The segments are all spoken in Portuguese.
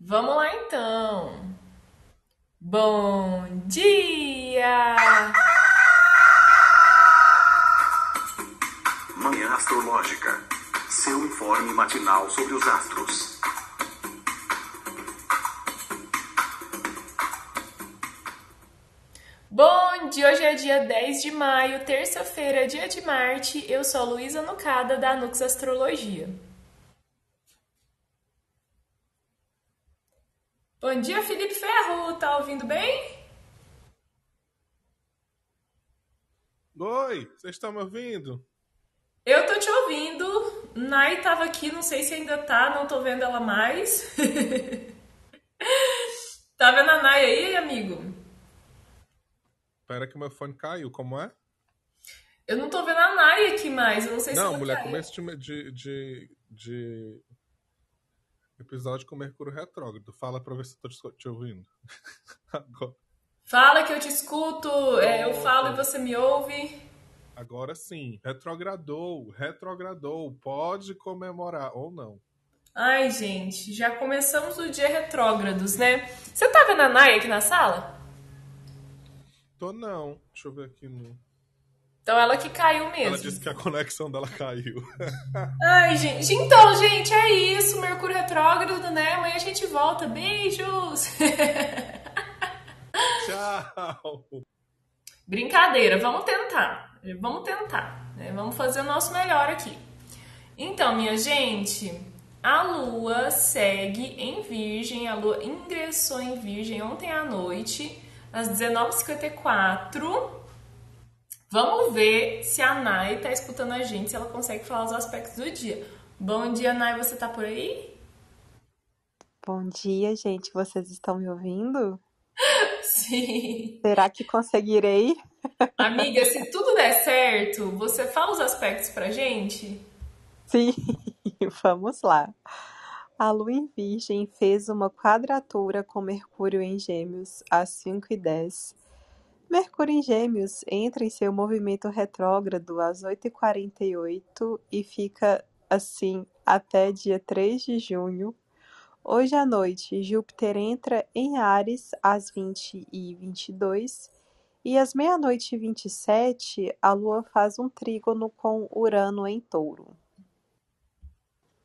Vamos lá então. Bom dia! Manhã Astrológica. Seu informe matinal sobre os astros. Bom dia! Hoje é dia 10 de maio, terça-feira, dia de Marte. Eu sou a Luísa Nucada, da Nux Astrologia. Dia, Felipe Ferro! Tá ouvindo bem? Oi, vocês estão me ouvindo? Eu tô te ouvindo. Nai tava aqui, não sei se ainda tá, não tô vendo ela mais. tá vendo a Nai aí, amigo? Espera que meu fone caiu, como é? Eu não tô vendo a Nai aqui mais, eu não sei se Não, mulher, caiu. começo de, de, de, de episódio com Mercúrio retrógrado. Fala pra ver se eu tô te- ouvindo. Agora, Fala que eu te escuto, é, eu falo e você me ouve. agora sim, retrogradou, retrogradou. Pode comemorar ou não. Ai, gente, já começamos o dia retrógrados, né? Você tá vendo a Nai aqui na sala? Tô não. Deixa eu ver aqui no. Então ela que caiu mesmo. Ela disse que a conexão dela caiu. Ai, gente. Então, gente, é isso. Mercúrio retrógrado, né? Amanhã a gente volta. Beijos! Tchau! Brincadeira, vamos tentar. Vamos tentar. né? Vamos fazer o nosso melhor aqui. Então, minha gente, a Lua segue em Virgem. A Lua ingressou em Virgem ontem à noite, às 19h54. Vamos ver se a Nai tá escutando a gente, se ela consegue falar os aspectos do dia. Bom dia, Nai, você tá por aí? Bom dia, gente. Vocês estão me ouvindo? Sim. Será que conseguirei? Amiga, se tudo der certo, você fala os aspectos pra gente? Sim, vamos lá. A Lua em Virgem fez uma quadratura com Mercúrio em Gêmeos às 5 e 10. Mercúrio em Gêmeos entra em seu movimento retrógrado às 8h48 e fica assim até dia 3 de junho. Hoje à noite, Júpiter entra em Áries às 20 e 22 e às meia-noite e 27, a Lua faz um trígono com Urano em Touro.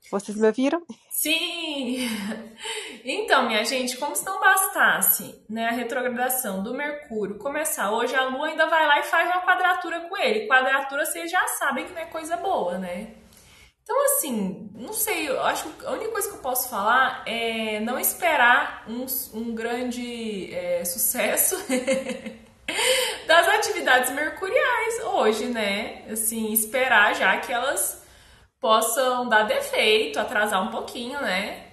Vocês me ouviram? Sim! Então, minha gente, como se não bastasse né, a retrogradação do Mercúrio começar hoje, a Lua ainda vai lá e faz uma quadratura com ele. Quadratura vocês já sabem que não é coisa boa, né? Então, assim, não sei, eu acho que a única coisa que eu posso falar é não esperar um, um grande é, sucesso das atividades mercuriais hoje, né? Assim, esperar já que elas possam dar defeito, atrasar um pouquinho, né?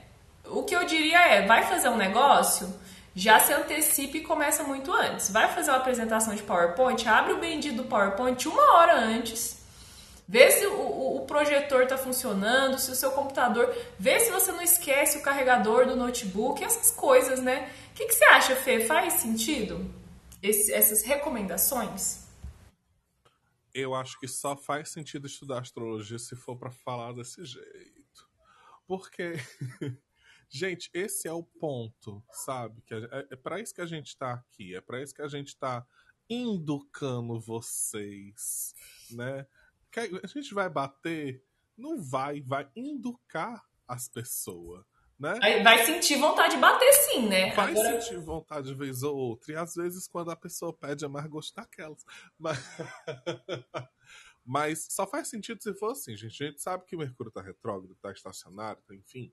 O que eu diria é, vai fazer um negócio, já se antecipe e começa muito antes. Vai fazer uma apresentação de PowerPoint, abre o bendito PowerPoint uma hora antes, vê se o, o- o projetor está funcionando, se o seu computador, vê se você não esquece o carregador do notebook, essas coisas, né? O que, que você acha, Fê? Faz sentido esse- essas recomendações? Eu acho que só faz sentido estudar astrologia se for pra falar desse jeito. Porque, gente, esse é o ponto, sabe? Que é, é para isso que a gente tá aqui, é para isso que a gente tá educando vocês, né? Que a gente vai bater, não vai, vai educar as pessoas, né? Vai, vai sentir vontade de bater sim, né? Vai Agora- sentir vontade de vez ou outra. E às vezes, quando a pessoa pede, é mais gosto daquelas. Mas... Mas só faz sentido se for assim, gente. A gente sabe que o Mercúrio tá retrógrado, tá estacionário, tá, enfim.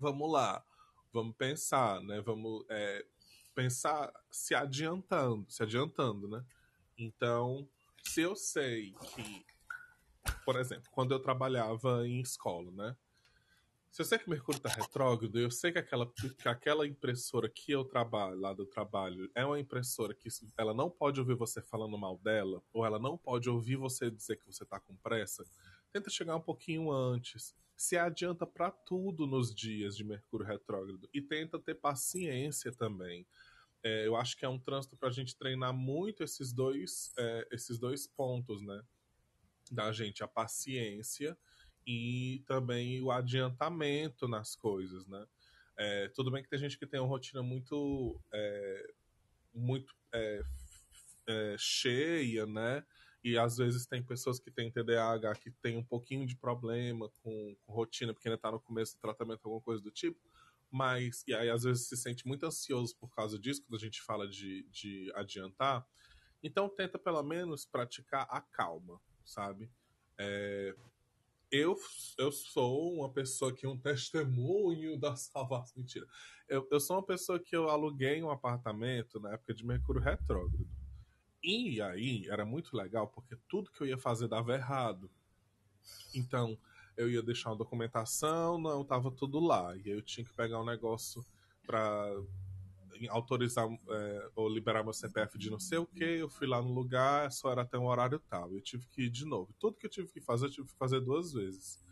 Vamos lá. Vamos pensar, né? Vamos é, pensar se adiantando, se adiantando, né? Então, se eu sei que, por exemplo, quando eu trabalhava em escola, né? Se eu sei que o Mercúrio tá retrógrado, eu sei que aquela, que aquela impressora que eu trabalho, lá do trabalho, é uma impressora que ela não pode ouvir você falando mal dela, ou ela não pode ouvir você dizer que você tá com pressa, tenta chegar um pouquinho antes. Se adianta para tudo nos dias de Mercúrio retrógrado. E tenta ter paciência também. É, eu acho que é um trânsito para a gente treinar muito esses dois, é, esses dois pontos, né? Da gente, a paciência e também o adiantamento nas coisas, né? É, tudo bem que tem gente que tem uma rotina muito, é, muito é, é, cheia, né? E às vezes tem pessoas que têm TDAH que tem um pouquinho de problema com, com rotina, porque ainda está no começo do tratamento, alguma coisa do tipo. Mas, e aí às vezes se sente muito ansioso por causa disso, quando a gente fala de, de adiantar. Então tenta pelo menos praticar a calma, sabe? É, eu, eu sou uma pessoa que um testemunho da salvação. Mentira. Eu, eu sou uma pessoa que eu aluguei um apartamento na época de Mercúrio Retrógrado. E aí era muito legal porque tudo que eu ia fazer dava errado. Então, eu ia deixar uma documentação, não, tava tudo lá. E aí eu tinha que pegar um negócio para autorizar é, ou liberar meu CPF de não sei o que. Eu fui lá no lugar, só era até um horário tal. Eu tive que ir de novo. Tudo que eu tive que fazer, eu tive que fazer duas vezes.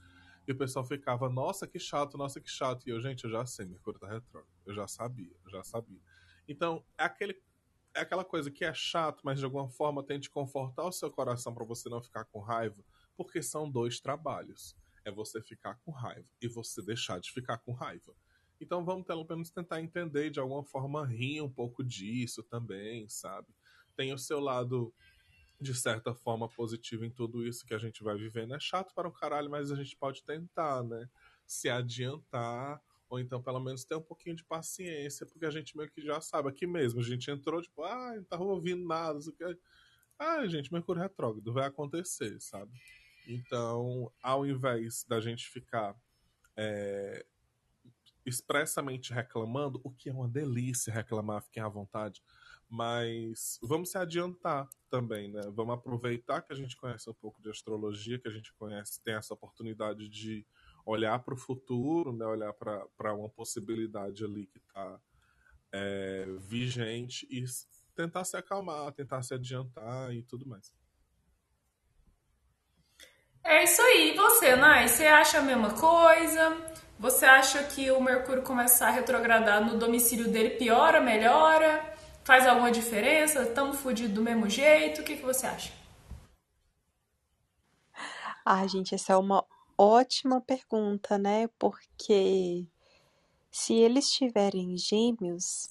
E o pessoal ficava, nossa, que chato, nossa, que chato. E eu, gente, eu já sei, Mercúrio tá retrógrado. Eu já sabia, eu já sabia. Então, é aquele é aquela coisa que é chato, mas de alguma forma tente confortar o seu coração para você não ficar com raiva, porque são dois trabalhos. É você ficar com raiva e você deixar de ficar com raiva. Então vamos pelo menos tentar entender de alguma forma rir um pouco disso também, sabe? Tem o seu lado de certa forma positivo em tudo isso que a gente vai vivendo. É chato para um caralho, mas a gente pode tentar, né? Se adiantar ou então, pelo menos, ter um pouquinho de paciência, porque a gente meio que já sabe. Aqui mesmo, a gente entrou, tipo, ah, não tava ouvindo nada. Isso aqui. Ah, gente, Mercúrio retrógrado, vai acontecer, sabe? Então, ao invés da gente ficar é, expressamente reclamando, o que é uma delícia reclamar, fiquem à vontade, mas vamos se adiantar também, né? Vamos aproveitar que a gente conhece um pouco de astrologia, que a gente conhece, tem essa oportunidade de olhar para o futuro, né, olhar para uma possibilidade ali que está é, vigente e tentar se acalmar, tentar se adiantar e tudo mais. É isso aí. E você, Nai? Você acha a mesma coisa? Você acha que o Mercúrio começar a retrogradar no domicílio dele piora, melhora? Faz alguma diferença? Estamos fodidos do mesmo jeito? O que, que você acha? Ah, gente, essa é uma Ótima pergunta, né? Porque se eles tiverem gêmeos,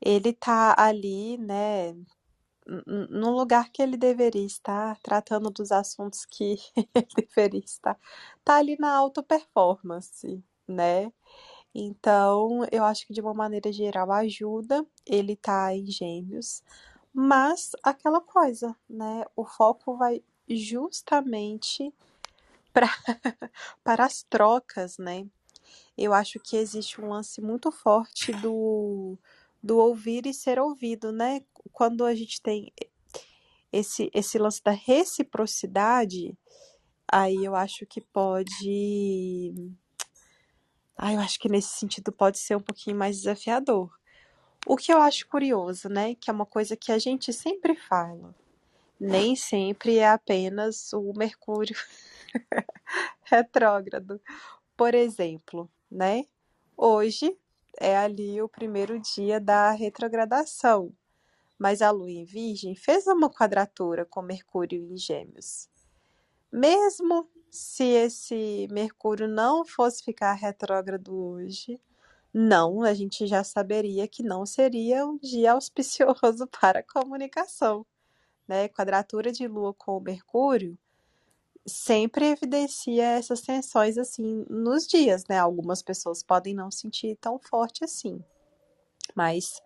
ele tá ali, né, no lugar que ele deveria estar, tratando dos assuntos que ele deveria estar. Tá ali na alta performance, né? Então, eu acho que de uma maneira geral ajuda ele tá em gêmeos, mas aquela coisa, né? O foco vai justamente pra, para as trocas, né? Eu acho que existe um lance muito forte do, do ouvir e ser ouvido, né? Quando a gente tem esse, esse lance da reciprocidade, aí eu acho que pode. Ah, eu acho que nesse sentido pode ser um pouquinho mais desafiador. O que eu acho curioso, né? Que é uma coisa que a gente sempre fala. Nem sempre é apenas o Mercúrio retrógrado. Por exemplo, né? Hoje é ali o primeiro dia da retrogradação, mas a Lua em Virgem fez uma quadratura com Mercúrio em Gêmeos. Mesmo se esse Mercúrio não fosse ficar retrógrado hoje, não, a gente já saberia que não seria um dia auspicioso para a comunicação. Né? Quadratura de Lua com Mercúrio sempre evidencia essas tensões assim nos dias, né? Algumas pessoas podem não sentir tão forte assim, mas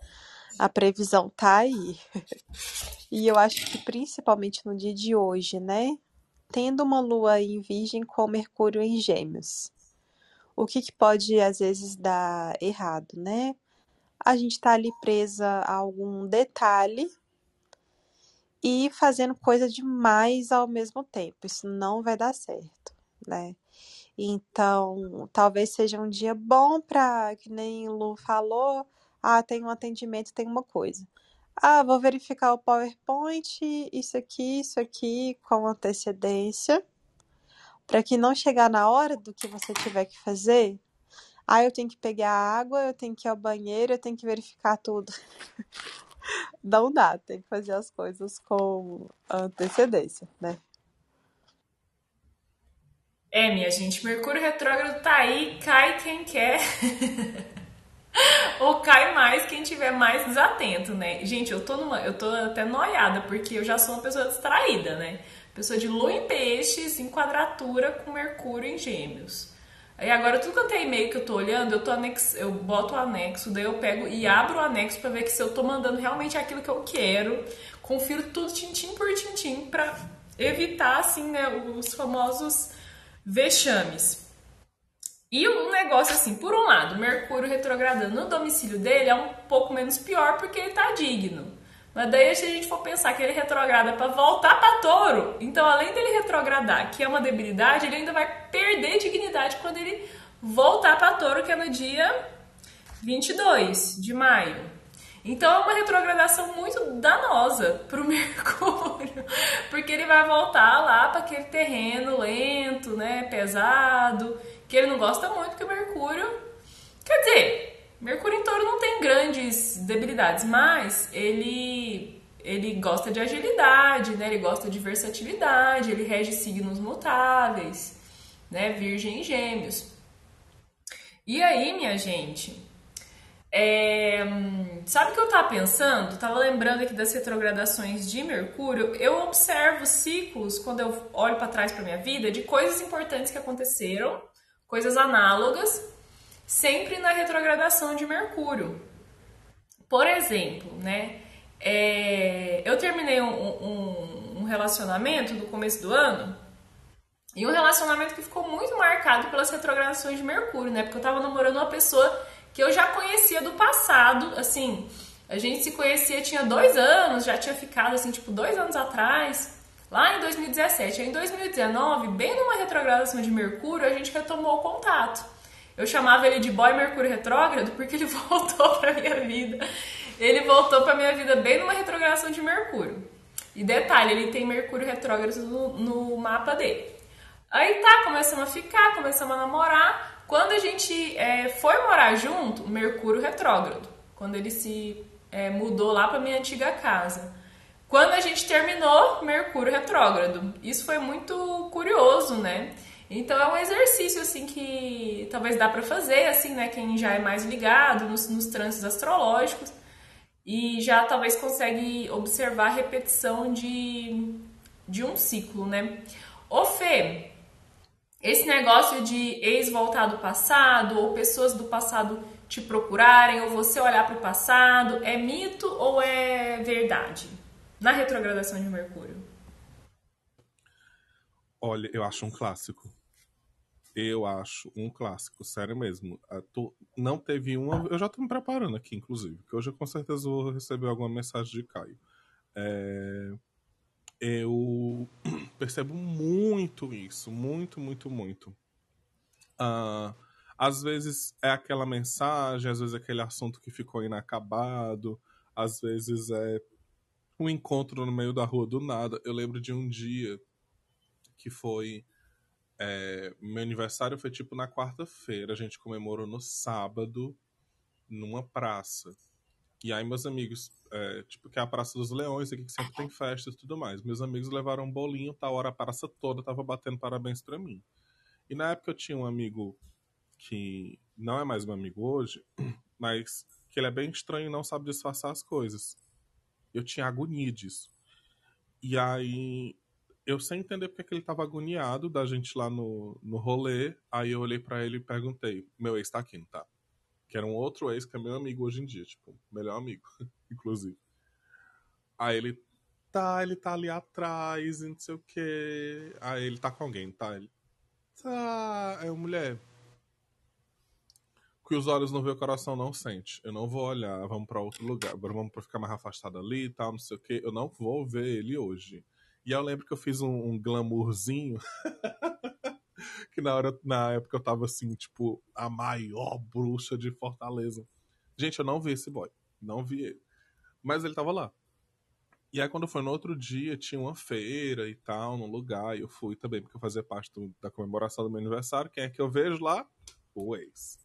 a previsão tá aí. e eu acho que principalmente no dia de hoje, né? Tendo uma lua em Virgem com Mercúrio em Gêmeos. O que, que pode às vezes dar errado, né? A gente tá ali presa a algum detalhe e fazendo coisa demais ao mesmo tempo. Isso não vai dar certo, né? Então, talvez seja um dia bom para, que nem o Lu falou, ah, tem um atendimento, tem uma coisa. Ah, vou verificar o PowerPoint, isso aqui, isso aqui, com antecedência, para que não chegar na hora do que você tiver que fazer. Ah, eu tenho que pegar água, eu tenho que ir ao banheiro, eu tenho que verificar tudo. Não dá, tem que fazer as coisas com antecedência, né? É, minha gente, Mercúrio retrógrado tá aí, cai quem quer. Ou cai mais quem tiver mais desatento, né? Gente, eu tô numa, eu tô até noiada porque eu já sou uma pessoa distraída, né? Pessoa de lua em peixes, em quadratura com Mercúrio em Gêmeos. Aí agora tudo quanto é e-mail que eu tô olhando, eu tô anexo, eu boto o anexo, daí eu pego e abro o anexo para ver que se eu tô mandando realmente aquilo que eu quero. Confiro tudo tintim por tintim para evitar assim, né, os famosos vexames. E o negócio, assim, por um lado, Mercúrio retrogradando no domicílio dele é um pouco menos pior porque ele tá digno. Mas daí, se a gente for pensar que ele retrograda para voltar para touro, então além dele retrogradar, que é uma debilidade, ele ainda vai perder dignidade quando ele voltar para touro, que é no dia 22 de maio. Então é uma retrogradação muito danosa para o Mercúrio, porque ele vai voltar lá para aquele terreno lento, né, pesado que ele não gosta muito, que o Mercúrio. Quer dizer, Mercúrio em touro não tem grandes debilidades, mas ele ele gosta de agilidade, né? Ele gosta de versatilidade, ele rege signos mutáveis, né? Virgem e Gêmeos. E aí, minha gente, é... sabe o que eu tava pensando? Tava lembrando aqui das retrogradações de Mercúrio. Eu observo ciclos quando eu olho para trás para minha vida de coisas importantes que aconteceram coisas análogas, sempre na retrogradação de Mercúrio. Por exemplo, né? É, eu terminei um, um, um, relacionamento no começo do ano e um relacionamento que ficou muito marcado pelas retrogradações de Mercúrio, né? Porque eu tava namorando uma pessoa que eu já conhecia do passado, assim, a gente se conhecia tinha dois anos, já tinha ficado assim, tipo, dois anos atrás lá em 2017. Em 2019, bem numa retrogradação de Mercúrio, a gente retomou o contato. Eu chamava ele de boy Mercúrio retrógrado porque ele voltou para minha vida. Ele voltou para minha vida bem numa retrogradação de Mercúrio. E detalhe, ele tem Mercúrio retrógrado no, no mapa dele. Aí tá, começamos a ficar, começamos a namorar. Quando a gente é, foi morar junto, Mercúrio retrógrado. Quando ele se é, mudou lá para minha antiga casa. Quando a gente terminou, Mercúrio retrógrado. Isso foi muito curioso, né? Então é um exercício assim que talvez dá para fazer, assim, né? Quem já é mais ligado nos, nos trânsitos astrológicos e já talvez consegue observar a repetição de, de um ciclo, né? Ô Fê, esse negócio de ex voltar do passado ou pessoas do passado te procurarem ou você olhar para o passado, é mito ou é verdade? na retrogradação de Mercúrio? Olha, eu acho um clássico. Eu acho um clássico, sério mesmo. Tô, não teve uma. Eu já tô me preparando aqui, inclusive, que hoje eu com certeza vou receber alguma mensagem de Caio. É, eu percebo muito isso, muito, muito, muito. Uh, às vezes é aquela mensagem, às vezes é aquele assunto que ficou inacabado, às vezes é um encontro no meio da rua do nada. Eu lembro de um dia que foi. É, meu aniversário foi tipo na quarta-feira, a gente comemorou no sábado, numa praça. E aí, meus amigos, é, tipo, que é a Praça dos Leões aqui, que sempre tem festas e tudo mais. Meus amigos levaram um bolinho, tal hora a praça toda tava batendo parabéns para mim. E na época eu tinha um amigo que não é mais meu amigo hoje, mas que ele é bem estranho e não sabe disfarçar as coisas eu tinha agonia disso. E aí, eu sem entender porque que ele tava agoniado da gente lá no, no rolê, aí eu olhei para ele e perguntei: meu ex tá aqui, não tá? Que era um outro ex que é meu amigo hoje em dia, tipo, melhor amigo, inclusive. Aí ele, tá, ele tá ali atrás não sei o que. Aí ele tá com alguém, tá? Ele, tá. Aí, mulher, que os olhos não vê, o coração não sente. Eu não vou olhar, vamos para outro lugar, vamos ficar mais afastado ali e tal, não sei o que. Eu não vou ver ele hoje. E eu lembro que eu fiz um, um glamourzinho. que na hora, na época eu tava assim, tipo, a maior bruxa de Fortaleza. Gente, eu não vi esse boy. Não vi ele. Mas ele tava lá. E aí, quando foi no outro dia, tinha uma feira e tal, no lugar. E eu fui também, porque eu fazia parte do, da comemoração do meu aniversário. Quem é que eu vejo lá? O ex.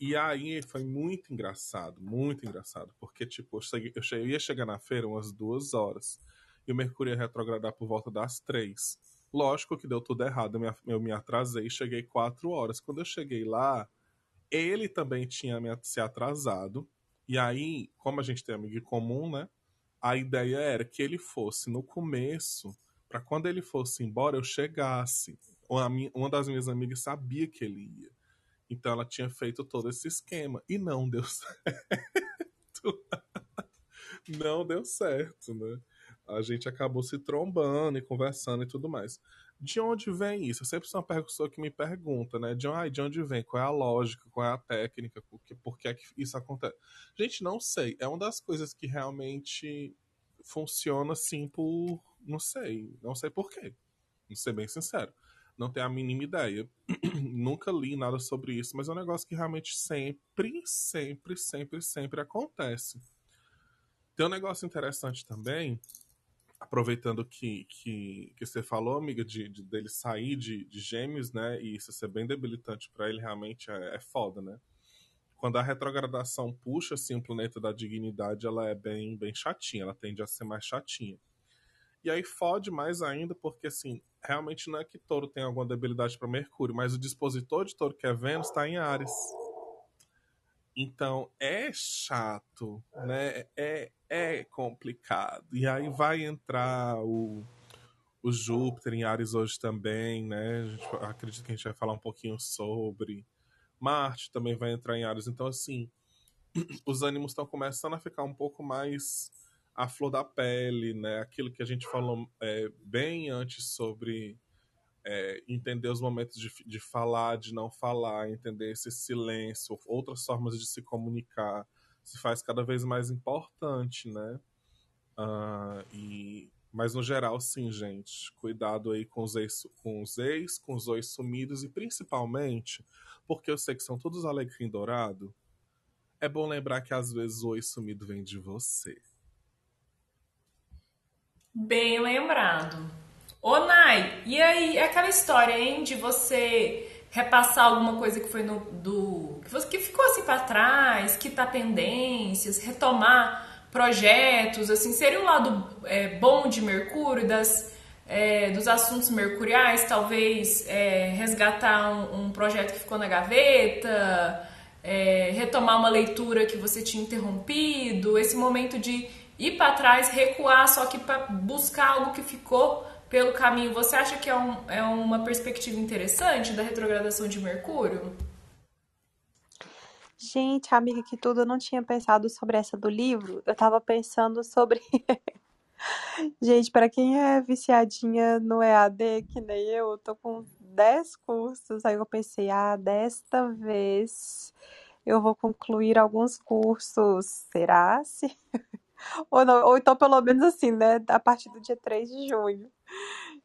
E aí foi muito engraçado, muito engraçado, porque tipo, eu, cheguei, eu, cheguei, eu ia chegar na feira umas duas horas e o Mercúrio ia retrogradar por volta das três. Lógico que deu tudo errado, eu me, atrasei, cheguei quatro horas. Quando eu cheguei lá, ele também tinha se atrasado. E aí, como a gente tem amigo em comum, né? A ideia era que ele fosse no começo, para quando ele fosse embora, eu chegasse. Uma das minhas amigas sabia que ele ia. Então ela tinha feito todo esse esquema. E não deu certo. não deu certo, né? A gente acabou se trombando e conversando e tudo mais. De onde vem isso? Eu sempre sou uma pessoa que me pergunta, né? De, ah, de onde vem? Qual é a lógica? Qual é a técnica? Por que, por que, é que isso acontece? Gente, não sei. É uma das coisas que realmente funciona assim por. Não sei. Não sei por quê. Vou ser bem sincero. Não tenho a mínima ideia. Nunca li nada sobre isso, mas é um negócio que realmente sempre, sempre, sempre, sempre acontece. Tem um negócio interessante também, aproveitando que, que, que você falou, amiga, de, de dele sair de, de gêmeos, né? E isso ser bem debilitante para ele, realmente é, é foda, né? Quando a retrogradação puxa assim o planeta da dignidade, ela é bem, bem chatinha, ela tende a ser mais chatinha. E aí fode mais ainda, porque assim, realmente não é que touro tem alguma debilidade para Mercúrio, mas o dispositor de touro, que é Vênus, está em Ares. Então é chato, né? É, é complicado. E aí vai entrar o, o Júpiter em Ares hoje também, né? Gente, acredito que a gente vai falar um pouquinho sobre. Marte também vai entrar em Ares. Então, assim, os ânimos estão começando a ficar um pouco mais a flor da pele, né? Aquilo que a gente falou é, bem antes sobre é, entender os momentos de, de falar, de não falar, entender esse silêncio, outras formas de se comunicar, se faz cada vez mais importante, né? Uh, e, mas no geral, sim, gente. Cuidado aí com os ex, com os, ex, com os ois sumidos e principalmente, porque eu sei que são todos alecrim dourado, é bom lembrar que às vezes o oi sumido vem de você. Bem lembrado. Ô, Nai, e aí, aquela história, hein, de você repassar alguma coisa que foi no do que, ficou assim para trás, que tá pendências, retomar projetos, assim, seria o lado é, bom de Mercúrio, das, é, dos assuntos mercuriais, talvez é, resgatar um, um, projeto que ficou na gaveta, é, retomar uma leitura que você tinha interrompido, esse momento de ir para trás, recuar, só que para buscar algo que ficou pelo caminho. Você acha que é, um, é uma perspectiva interessante da retrogradação de Mercúrio? Gente, amiga, que tudo, eu não tinha pensado sobre essa do livro. Eu tava pensando sobre. Gente, para quem é viciadinha no EAD, que nem eu, eu tô com 10 cursos. Aí eu pensei, ah, desta vez eu vou concluir alguns cursos. Será? Se... Ou, não, ou então, pelo menos assim, né? A partir do dia 3 de junho.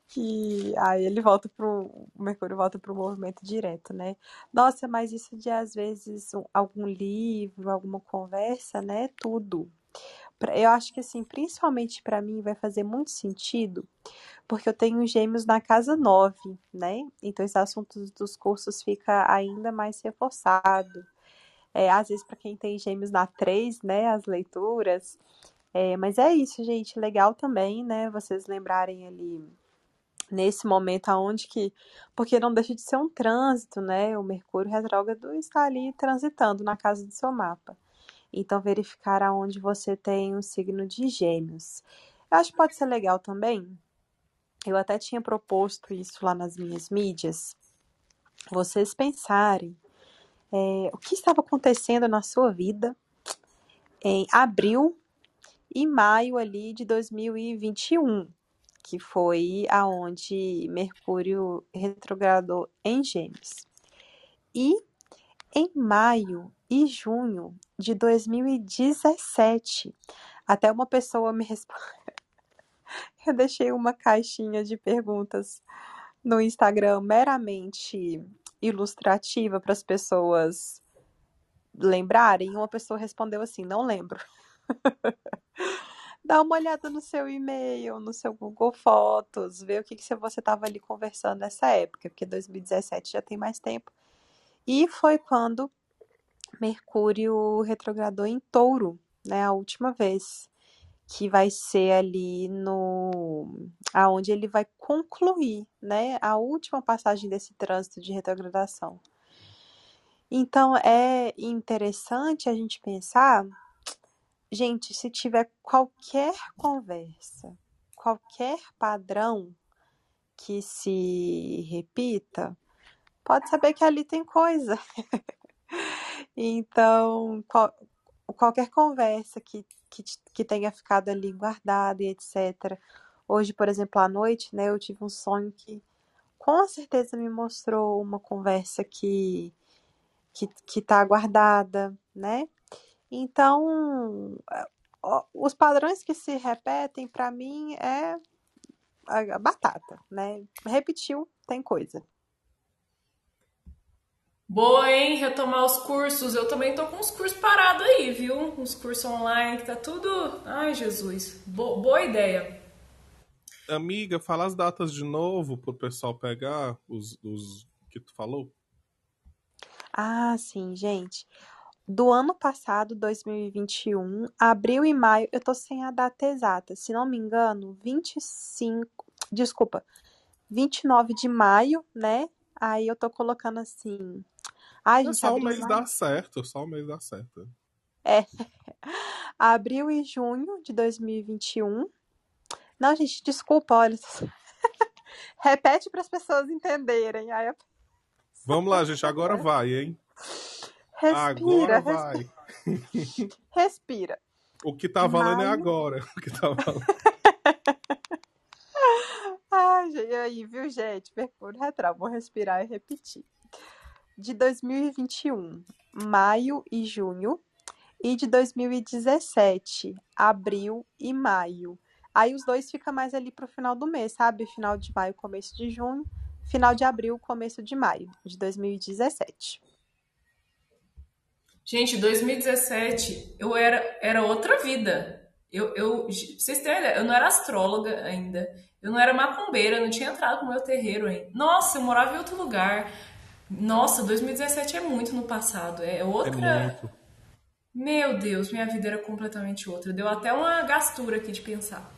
Que aí ele volta pro. O Mercúrio volta pro movimento direto, né? Nossa, mas isso de às vezes um, algum livro, alguma conversa, né? Tudo. Eu acho que assim, principalmente para mim, vai fazer muito sentido, porque eu tenho gêmeos na casa 9, né? Então esse assunto dos cursos fica ainda mais reforçado. É, às vezes, para quem tem gêmeos na 3, né, as leituras. É, mas é isso, gente. Legal também, né, vocês lembrarem ali nesse momento aonde que. Porque não deixa de ser um trânsito, né? O Mercúrio retrógrado está ali transitando na casa do seu mapa. Então, verificar aonde você tem um signo de gêmeos. Eu acho que pode ser legal também. Eu até tinha proposto isso lá nas minhas mídias. Vocês pensarem é, o que estava acontecendo na sua vida em abril e maio ali de 2021, que foi aonde Mercúrio retrogradou em Gêmeos. E em maio e junho de 2017, até uma pessoa me respondeu. Eu deixei uma caixinha de perguntas no Instagram meramente ilustrativa para as pessoas lembrarem, uma pessoa respondeu assim: não lembro. Dá uma olhada no seu e-mail, no seu Google Fotos, vê o que, que você estava ali conversando nessa época, porque 2017 já tem mais tempo. E foi quando Mercúrio retrogradou em Touro, né, a última vez, que vai ser ali no aonde ele vai concluir, né, a última passagem desse trânsito de retrogradação. Então é interessante a gente pensar, gente, se tiver qualquer conversa, qualquer padrão que se repita, pode saber que ali tem coisa. então, qual, qualquer conversa que, que, que tenha ficado ali guardada e etc. Hoje, por exemplo, à noite, né, eu tive um sonho que com certeza me mostrou uma conversa que que está guardada, né? Então, os padrões que se repetem, para mim, é a batata, né? Repetiu, tem coisa. Boa, hein? Retomar os cursos. Eu também tô com uns cursos parados aí, viu? Uns cursos online que tá tudo. Ai, Jesus. Bo boa ideia. Amiga, fala as datas de novo pro pessoal pegar os, os que tu falou. Ah, sim, gente. Do ano passado, 2021, abril e maio, eu tô sem a data exata. Se não me engano, 25. Desculpa, 29 de maio, né? Aí eu tô colocando assim. Ai, gente, só o mês dá certo, só o mês dá certo. É. Abril e junho de 2021. Não, gente, desculpa, olha. Repete para as pessoas entenderem. Aí eu... Vamos lá, gente, agora vai, hein? Respira, agora vai. Respira. O que tá valendo Maio... é agora. O que tá valendo. Ai, gente, aí, viu, gente? Mercúrio retral. Vou respirar e repetir. De 2021, maio e junho. E de 2017, abril e maio. Aí os dois ficam mais ali pro final do mês, sabe? Final de maio, começo de junho final de abril, começo de maio de 2017. Gente, 2017 eu era, era outra vida. Eu, eu, vocês têm ideia, eu não era astróloga ainda, eu não era macumbeira, eu não tinha entrado no meu terreiro ainda. Nossa, eu morava em outro lugar. Nossa, 2017 é muito no passado, é outra. É. Meu Deus, minha vida era completamente outra. Deu até uma gastura aqui de pensar.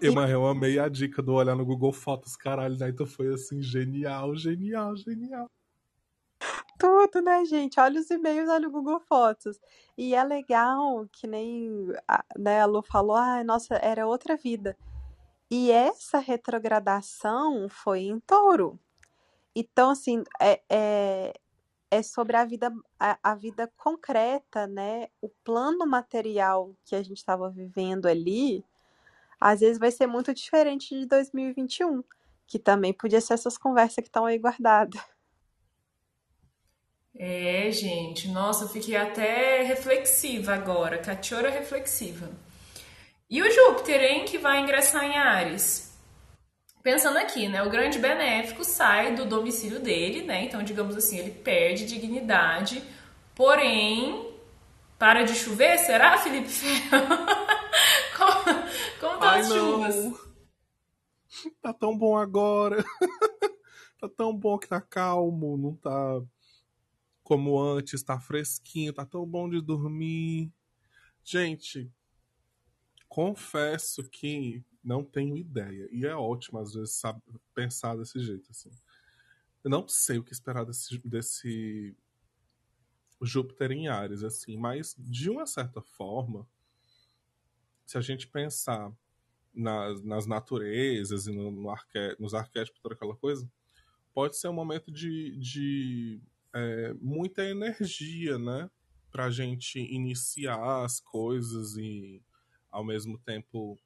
Eu, eu amei a dica do olhar no Google Fotos, caralho, né? Então foi assim, genial, genial, genial. Tudo, né, gente? Olha os e-mails, olha o Google Fotos. E é legal que nem né, a Lu falou, ah, nossa, era outra vida. E essa retrogradação foi em touro. Então, assim, é, é, é sobre a vida, a, a, vida concreta, né? O plano material que a gente estava vivendo ali às vezes vai ser muito diferente de 2021, que também podia ser essas conversas que estão aí guardadas. É, gente, nossa, eu fiquei até reflexiva agora, cachorra reflexiva. E o Júpiter, hein, que vai ingressar em Ares? Pensando aqui, né, o grande benéfico sai do domicílio dele, né, então, digamos assim, ele perde dignidade, porém, para de chover, será, Felipe Ferro? como, como tá Ai, as chuvas? Não. Tá tão bom agora. tá tão bom que tá calmo, não tá como antes, tá fresquinho, tá tão bom de dormir. Gente, confesso que não tenho ideia. E é ótimo, às vezes, sabe, pensar desse jeito, assim. Eu não sei o que esperar desse, desse Júpiter em Ares, assim, mas de uma certa forma, se a gente pensar nas, nas naturezas e no, no arqué, nos arquétipos, toda aquela coisa, pode ser um momento de, de é, muita energia, né? Pra gente iniciar as coisas e, ao mesmo tempo,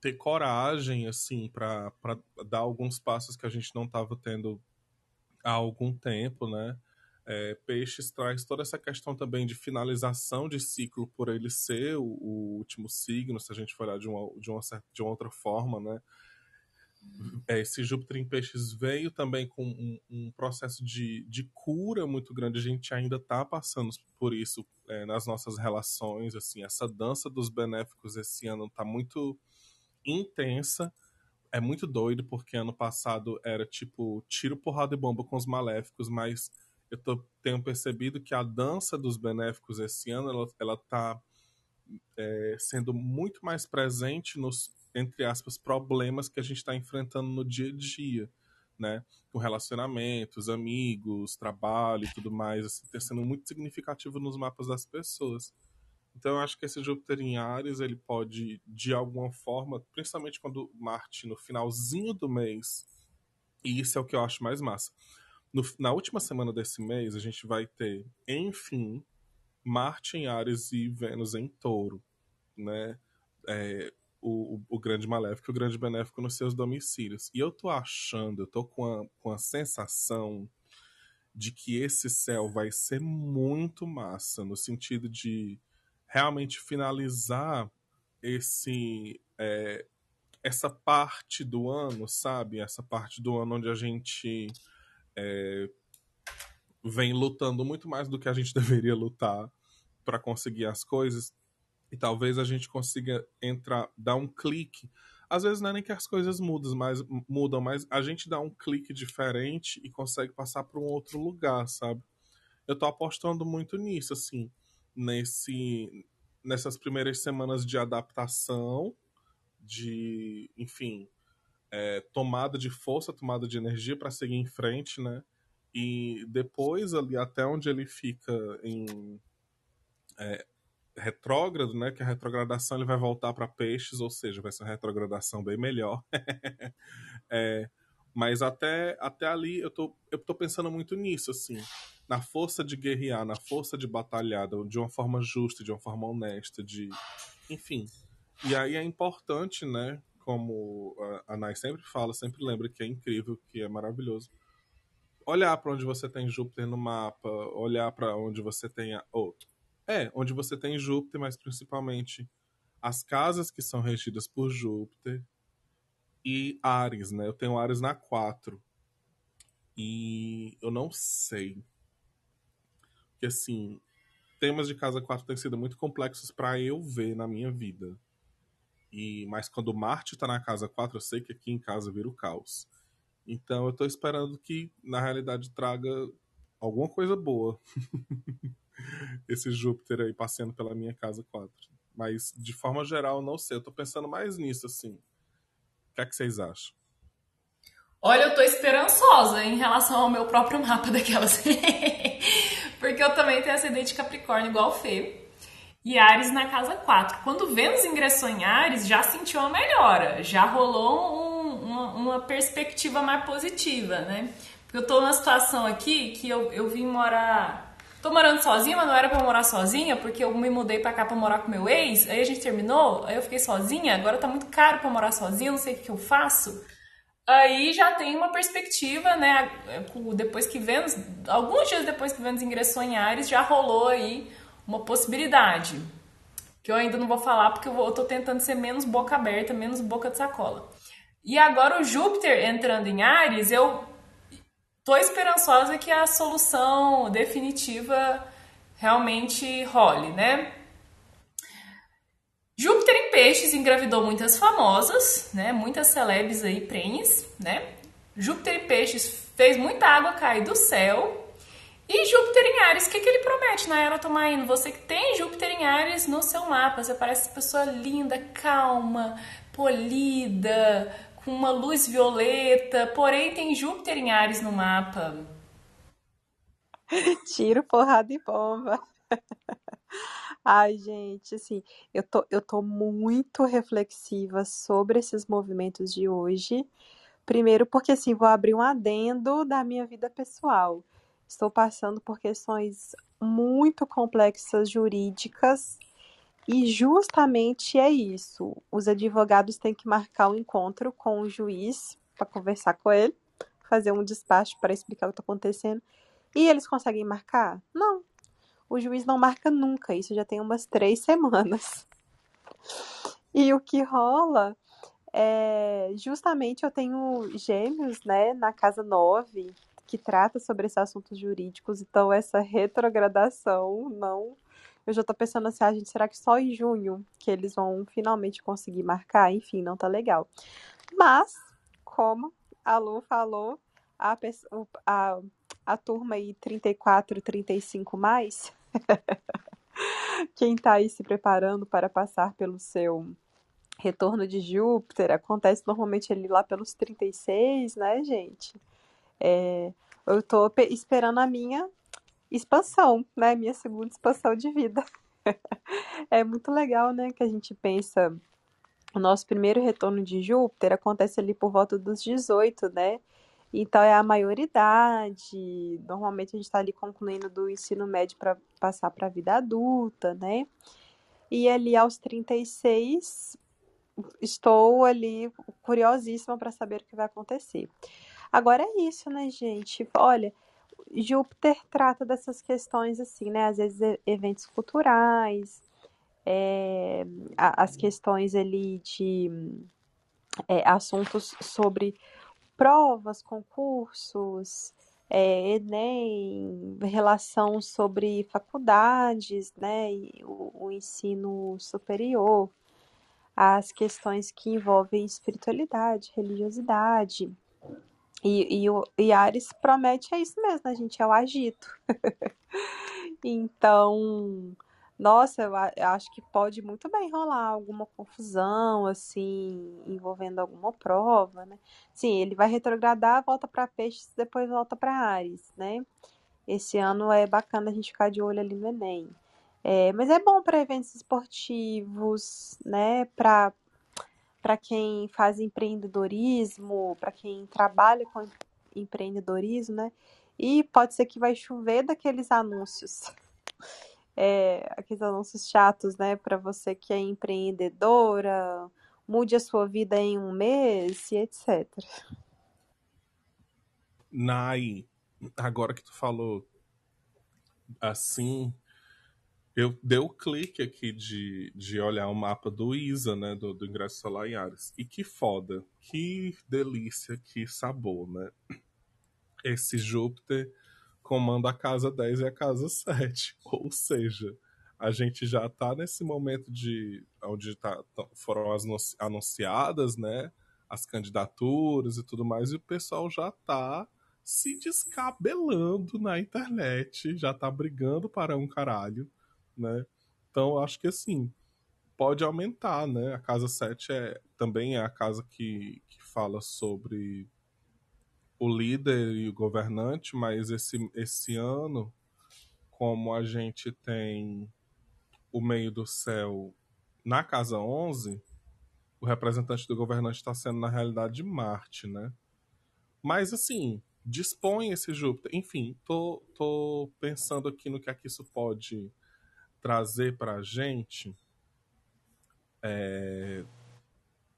ter coragem, assim, para dar alguns passos que a gente não estava tendo há algum tempo, né? É, Peixes traz toda essa questão também de finalização de ciclo por ele ser o, o último signo, se a gente for olhar de uma, de uma, de uma outra forma, né? É, esse Júpiter em Peixes veio também com um, um, processo de, de cura muito grande. A gente ainda está passando por isso é, nas nossas relações. assim Essa dança dos benéficos esse ano está muito intensa. É muito doido, porque ano passado era tipo tiro, porrada e bomba com os maléficos, mas eu tô, tenho percebido que a dança dos benéficos esse ano ela, ela tá é, sendo muito mais presente nos, entre aspas, problemas que a gente está enfrentando no dia a dia, né? Com relacionamentos, amigos, trabalho e tudo mais, assim, tá sendo muito significativo nos mapas das pessoas. Então eu acho que esse Júpiter em Ares, ele pode, de alguma forma, principalmente quando Marte, no finalzinho do mês, e isso é o que eu acho mais massa. No, na última semana desse mês, a gente vai ter, enfim, Marte em Ares e Vênus em Touro, né? É, o, o, grande maléfico e o grande benéfico nos seus domicílios. E eu tô achando, eu tô com a, com a sensação de que esse céu vai ser muito massa, no sentido de realmente finalizar esse é, essa parte do ano, sabe? Essa parte do ano onde a gente é, vem lutando muito mais do que a gente deveria lutar para conseguir as coisas. E talvez a gente consiga entrar, dar um clique. Às vezes não é nem que as coisas mudam, mas, mudam, mas a gente dá um clique diferente e consegue passar para um outro lugar, sabe? Eu tô apostando muito nisso, assim, nesse, nessas primeiras semanas de adaptação, de, enfim, é, tomada de força, tomada de energia para seguir em frente, né? E depois ali até onde ele fica em é, retrógrado, né? Que a retrogradação ele vai voltar para peixes, ou seja, vai ser uma retrogradação bem melhor. é, mas até, até ali eu tô, eu tô pensando muito nisso, assim. Na força de guerrear, na força de batalhar de uma forma justa, de uma forma honesta, de. Enfim. E aí é importante, né? como a Nai sempre fala, sempre lembra que é incrível, que é maravilhoso. Olhar para onde você tem Júpiter no mapa, olhar para onde você tem. A... Oh, é, onde você tem Júpiter, mas principalmente as casas que são regidas por Júpiter e Ares, né? Eu tenho Ares na 4. E eu não sei. Porque assim, temas de casa 4 têm sido muito complexos para eu ver na minha vida. E mas quando Marte está na casa 4, eu sei que aqui em casa vira o caos. Então eu estou esperando que na realidade traga alguma coisa boa. Esse Júpiter aí passeando pela minha casa 4. Mas de forma geral, não sei. Eu tô pensando mais nisso assim. O que é que vocês acham? Olha, eu tô esperançosa em relação ao meu próprio mapa daquelas. Porque eu também tenho ascendente Capricórnio igual o Fê e Ares na casa 4. Quando Vênus ingressou em Ares, já sentiu uma melhora, já rolou um, uma, uma, perspectiva mais positiva, né? Porque eu tô numa situação aqui que eu, eu vim morar. Tô morando sozinha, mas não era pra morar sozinha, porque eu me mudei pra cá pra morar com meu ex, aí a gente terminou, aí eu fiquei sozinha, agora tá muito caro pra morar sozinha, não sei o que eu faço. Aí já tem uma perspectiva, né? Depois que Vênus, alguns dias depois que Vênus ingressou em Ares, já rolou aí uma possibilidade. Que eu ainda não vou falar porque eu, vou, eu tô tentando ser menos boca aberta, menos boca de sacola. E agora o Júpiter entrando em Ares, eu tô esperançosa que a solução definitiva realmente role, né? Júpiter em Peixes engravidou muitas famosas, né? Muitas celebres aí prenhes, né? Júpiter em Peixes fez muita água cair do céu e Júpiter em Ares, o que, que ele promete na Era Tomaino? Você que tem Júpiter em Ares no seu mapa, você parece pessoa linda, calma, polida, com uma luz violeta, porém tem Júpiter em Ares no mapa. Tiro, porrada e bomba. Ai, gente, assim, eu tô, eu tô muito reflexiva sobre esses movimentos de hoje. Primeiro, porque assim, vou abrir um adendo da minha vida pessoal. Estou passando por questões muito complexas jurídicas e justamente é isso. Os advogados têm que marcar um encontro com o juiz para conversar com ele, fazer um despacho para explicar o que está acontecendo. E eles conseguem marcar? Não. O juiz não marca nunca. Isso já tem umas três semanas. E o que rola é justamente eu tenho gêmeos, né, na casa 9 que trata sobre esses assuntos jurídicos, então essa retrogradação não. Eu já tô pensando assim, ah, gente, será que só em junho que eles vão finalmente conseguir marcar? Enfim, não tá legal. Mas, como a Lu falou, a, a, a turma aí 34, 35 mais Quem está aí se preparando para passar pelo seu retorno de Júpiter, acontece normalmente ali lá pelos 36, né, gente? É, eu estou esperando a minha expansão, né? Minha segunda expansão de vida. é muito legal, né? Que a gente pensa. O nosso primeiro retorno de Júpiter acontece ali por volta dos 18, né? Então é a maioridade. Normalmente a gente está ali concluindo do ensino médio para passar para a vida adulta, né? E ali aos 36, estou ali curiosíssima para saber o que vai acontecer. Agora é isso, né, gente? Olha, Júpiter trata dessas questões assim, né? Às vezes eventos culturais, é, as questões ali de é, assuntos sobre provas, concursos, é, Enem, relação sobre faculdades, né? O, o ensino superior, as questões que envolvem espiritualidade, religiosidade. E, e, o, e Ares promete é isso mesmo, a gente é o agito. então, nossa, eu, eu, acho que pode muito bem rolar alguma confusão, assim, envolvendo alguma prova, né? Sim, ele vai retrogradar, volta para peixes, depois volta para Ares, né? Esse ano é bacana a gente ficar de olho ali no Enem. É, mas é bom para eventos esportivos, né? Para para quem faz empreendedorismo, para quem trabalha com empreendedorismo, né? E pode ser que vai chover daqueles anúncios. É, aqueles anúncios chatos, né? Para você que é empreendedora, mude a sua vida em um mês e etc. Nai, agora que tu falou assim, eu dei o clique aqui de, de olhar o mapa do ISA, né? Do, do ingresso solar em Ares. E que foda, que delícia, que sabor, né? Esse Júpiter comanda a casa 10 e a casa 7. Ou seja, a gente já tá nesse momento de onde tá, foram as anunciadas, né? As candidaturas e tudo mais, e o pessoal já tá se descabelando na internet, já tá brigando para um caralho né? Então, acho que assim, pode aumentar, né? A casa 7 é, também é a casa que, que fala sobre o líder e o governante, mas esse, esse ano, como a gente tem o meio do céu na casa 11, o representante do governante está sendo, na realidade, Marte, né? Mas, assim, dispõe esse Júpiter. Enfim, tô, tô pensando aqui no que é que isso pode trazer para a gente é,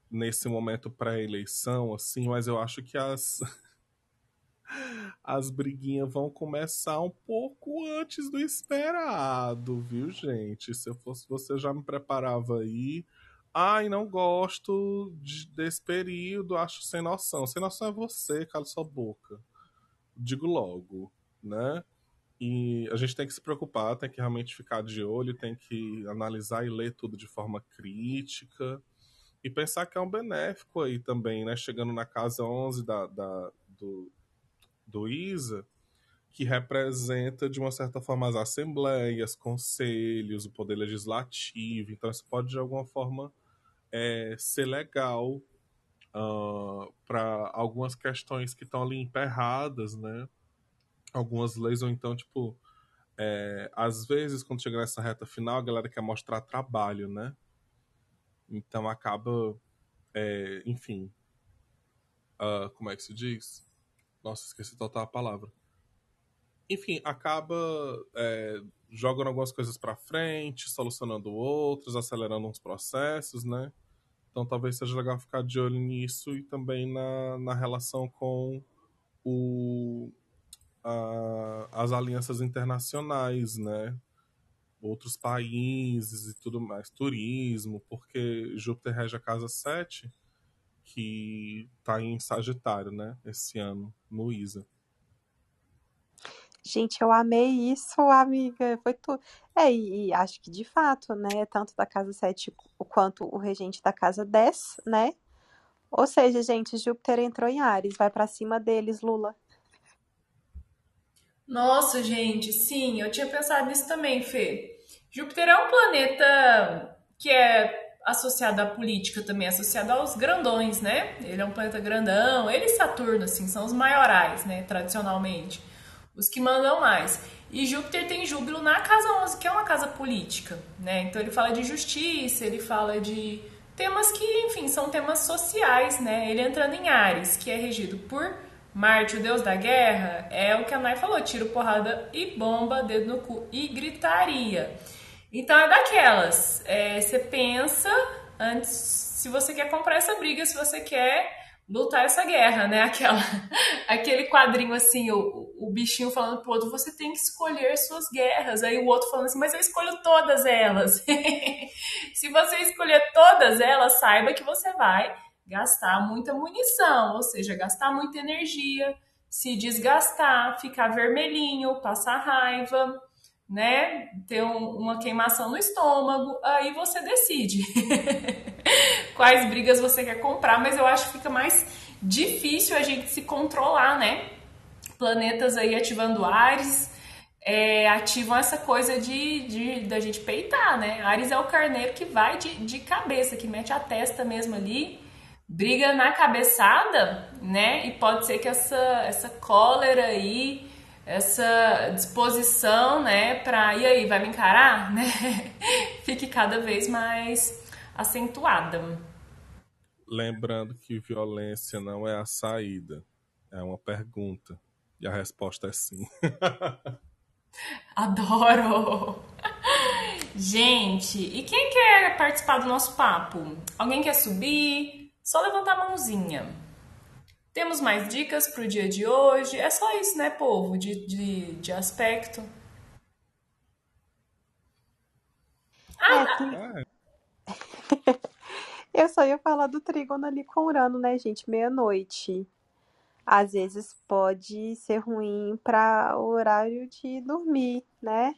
nesse momento pré-eleição, assim, mas eu acho que as as briguinhas vão começar um pouco antes do esperado, viu, gente? Se eu fosse você, já me preparava aí. Ai, não gosto de, desse período, acho sem noção. Sem noção é você, cala sua boca. Digo logo, né? E a gente tem que se preocupar, tem que realmente ficar de olho, tem que analisar e ler tudo de forma crítica. E pensar que é um benéfico aí também, né? Chegando na casa 11 da, da do, do ISA, que representa, de uma certa forma, as assembleias, conselhos, o poder legislativo. Então, isso pode, de alguma forma, é, ser legal uh, ah, para algumas questões que estão ali emperradas, né? Algumas leis, ou então, tipo, é, às vezes, quando chega nessa reta final, a galera quer mostrar trabalho, né? Então acaba, é, enfim, uh, como é que se diz? Nossa, esqueci total a palavra. Enfim, acaba é, jogando algumas coisas para frente, solucionando outras, acelerando uns processos, né? Então talvez seja legal ficar de olho nisso e também na, na relação com o, a, as alianças internacionais, né? Outros países e tudo mais, turismo, porque Júpiter rege a casa 7, que está em Sagitário, né? Esse ano, no ISA. Gente, eu amei isso, amiga. Foi tudo. É, e, e, acho que de fato, né? Tanto da casa 7 quanto o regente da casa 10, né? Ou seja, gente, Júpiter entrou em Ares, vai para cima deles, Lula. Nossa, gente, sim, eu tinha pensado nisso também, Fê. Júpiter é um planeta que é associado à política também, associado aos grandões, né? Ele é um planeta grandão, ele e Saturno, assim, são os maiorais, né, tradicionalmente, os que mandam mais. E Júpiter tem júbilo na casa 11, que é uma casa política, né? Então ele fala de justiça, ele fala de temas que, enfim, são temas sociais, né? Ele entrando em Ares, que é regido por Marte, o deus da guerra, é o que a Nai falou: tiro, porrada e bomba, dedo no cu e gritaria. Então é daquelas. É, você pensa antes se você quer comprar essa briga, se você quer lutar essa guerra, né? Aquela, aquele quadrinho assim, o, o bichinho falando pro outro, você tem que escolher suas guerras. Aí o outro falando assim, mas eu escolho todas elas. se você escolher todas elas, saiba que você vai gastar muita munição, ou seja, gastar muita energia, se desgastar, ficar vermelhinho, passar raiva né, ter um, uma queimação no estômago, aí você decide quais brigas você quer comprar, mas eu acho que fica mais difícil a gente se controlar, né? Planetas aí ativando Ares, é, ativam essa coisa de, de da gente peitar, né? Ares é o carneiro que vai de, de cabeça, que mete a testa mesmo ali, briga na cabeçada, né? E pode ser que essa, essa cólera aí essa disposição, né, para e aí, vai me encarar, né? Fique cada vez mais acentuada. Lembrando que violência não é a saída, é uma pergunta. E a resposta é sim. Adoro! Gente, e quem quer participar do nosso papo? Alguém quer subir? Só levantar a mãozinha. Temos mais dicas para o dia de hoje? É só isso, né, povo, de, de, de aspecto. Ah, é, Eu só ia falar do trígono ali com Urano, né, gente? Meia-noite. Às vezes pode ser ruim para o horário de dormir, né?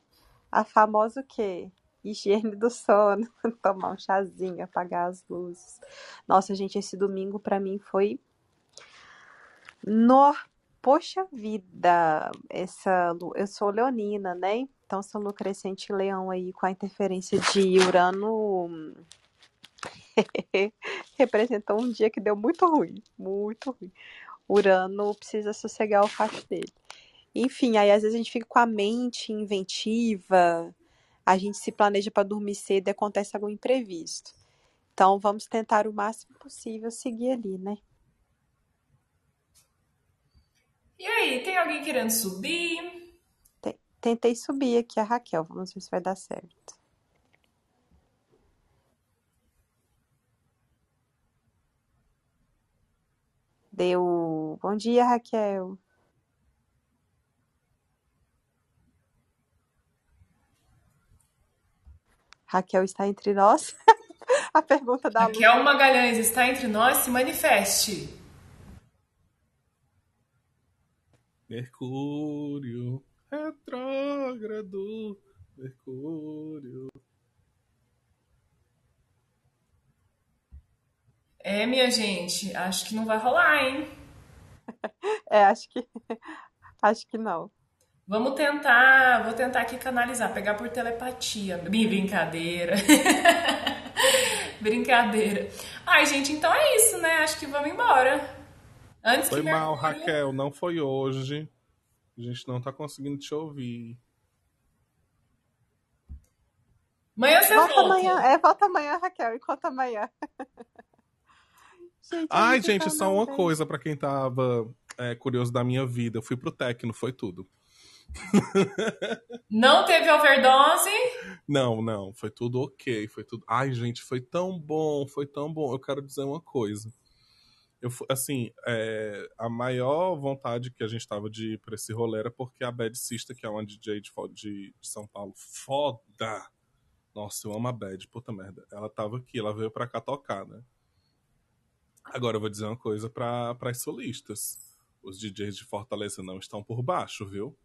A famosa o quê? Higiene do sono, tomar um chazinho, apagar as luzes. Nossa, gente, esse domingo para mim foi no, poxa vida, essa eu sou leonina, né? Então, essa lua crescente leão aí com a interferência de Urano representou um dia que deu muito ruim, muito ruim. Urano precisa sossegar o facho dele. Enfim, aí às vezes a gente fica com a mente inventiva, a gente se planeja para dormir cedo e acontece algum imprevisto. Então, vamos tentar o máximo possível seguir ali, né? E aí, tem alguém querendo subir? Tentei subir aqui a Raquel, vamos ver se vai dar certo. Deu. Bom dia, Raquel. Raquel está entre nós? a pergunta da Raquel Lu. Magalhães está entre nós? Se manifeste. Mercúrio retrógrado, Mercúrio. É, minha gente, acho que não vai rolar, hein? É, acho que acho que não. Vamos tentar, vou tentar aqui canalizar, pegar por telepatia. Brincadeira. Brincadeira. Ai, gente, então é isso, né? Acho que vamos embora. Antes foi que mal, Raquel, não foi hoje. A gente não tá conseguindo te ouvir. Amanhã você volta volta. amanhã, é, volta amanhã, Raquel, enquanto amanhã. gente, Ai, gente, tá só uma coisa para quem tava é, curioso da minha vida. Eu fui pro Tecno, foi tudo. Não teve overdose? Não, não, foi tudo ok, foi tudo. Ai, gente, foi tão bom, foi tão bom. Eu quero dizer uma coisa. Eu, assim, é, a maior vontade que a gente tava de ir pra esse rolê era porque a Bad Sister, que é uma DJ de, de, de São Paulo, foda! Nossa, eu amo a Bad, puta merda. Ela tava aqui, ela veio pra cá tocar, né? Agora eu vou dizer uma coisa para as solistas. Os DJs de Fortaleza não estão por baixo, viu?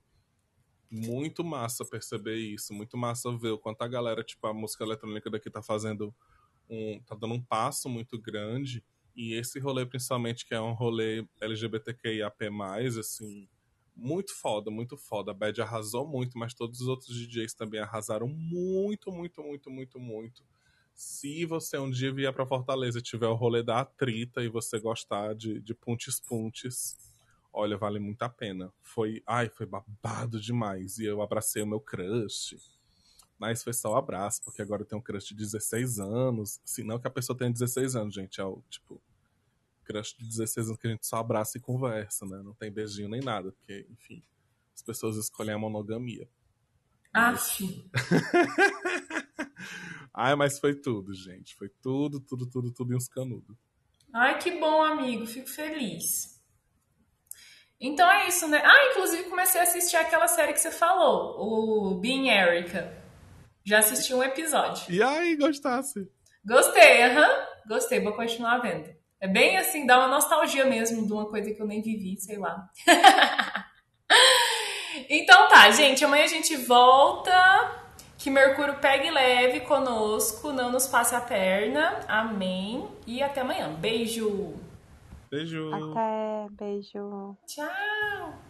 Muito massa perceber isso, muito massa ver o quanto a galera, tipo, a música eletrônica daqui tá fazendo um. tá dando um passo muito grande e esse rolê, principalmente, que é um rolê LGBTQIAP+, assim, Muito foda, muito foda. A Bad arrasou muito, mas todos os outros DJs também arrasaram muito, muito, muito, muito, muito. Se você um dia vier para Fortaleza e tiver o rolê da Atrita e você gostar de, de puntes puntes, olha, vale muito a pena. Foi, ai, foi babado demais. E eu abracei o meu crush. Mas foi só o um abraço, porque agora eu tenho um crush de 16 anos. Assim, não que a pessoa tenha 16 anos, gente. É o, tipo, crush de 16 anos que a gente só abraça e conversa, né? Não tem beijinho nem nada, porque, enfim, as pessoas escolhem a monogamia. Mas... Ai, mas foi tudo, gente. Foi tudo, tudo, tudo, tudo em uns canudos. Ai, que bom, amigo. Fico feliz. Então é isso, né? Ah, inclusive comecei a assistir aquela série que você falou, o Being Erica. Já assisti um episódio. E aí, gostasse? Gostei, aham. Uhum. Gostei, vou continuar vendo. É bem assim, dá uma nostalgia mesmo de uma coisa que eu nem vivi, sei lá. então tá, gente, amanhã a gente volta. Que Mercúrio pegue leve conosco, não nos passe a perna. Amém. E até amanhã. Beijo. Beijo. Até, beijo. Tchau.